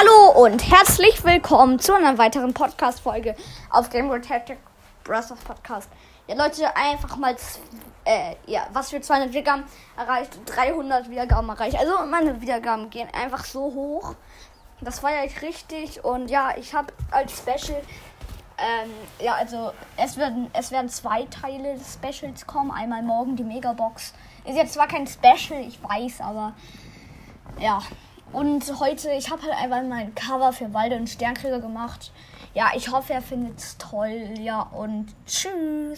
Hallo und herzlich willkommen zu einer weiteren Podcast-Folge auf Game World Tactic Brothers Podcast. Ja, Leute, einfach mal, äh, ja, was für 200 Wiedergaben erreicht, 300 Wiedergaben erreicht. Also meine Wiedergaben gehen einfach so hoch. Das war ja richtig und ja, ich habe als Special, ähm, ja, also es werden, es werden zwei Teile des Specials kommen. Einmal morgen die Megabox. Ist jetzt zwar kein Special, ich weiß, aber ja. Und heute, ich habe halt einfach mein Cover für Walde und Sternkrieger gemacht. Ja, ich hoffe, er findet es toll. Ja, und tschüss.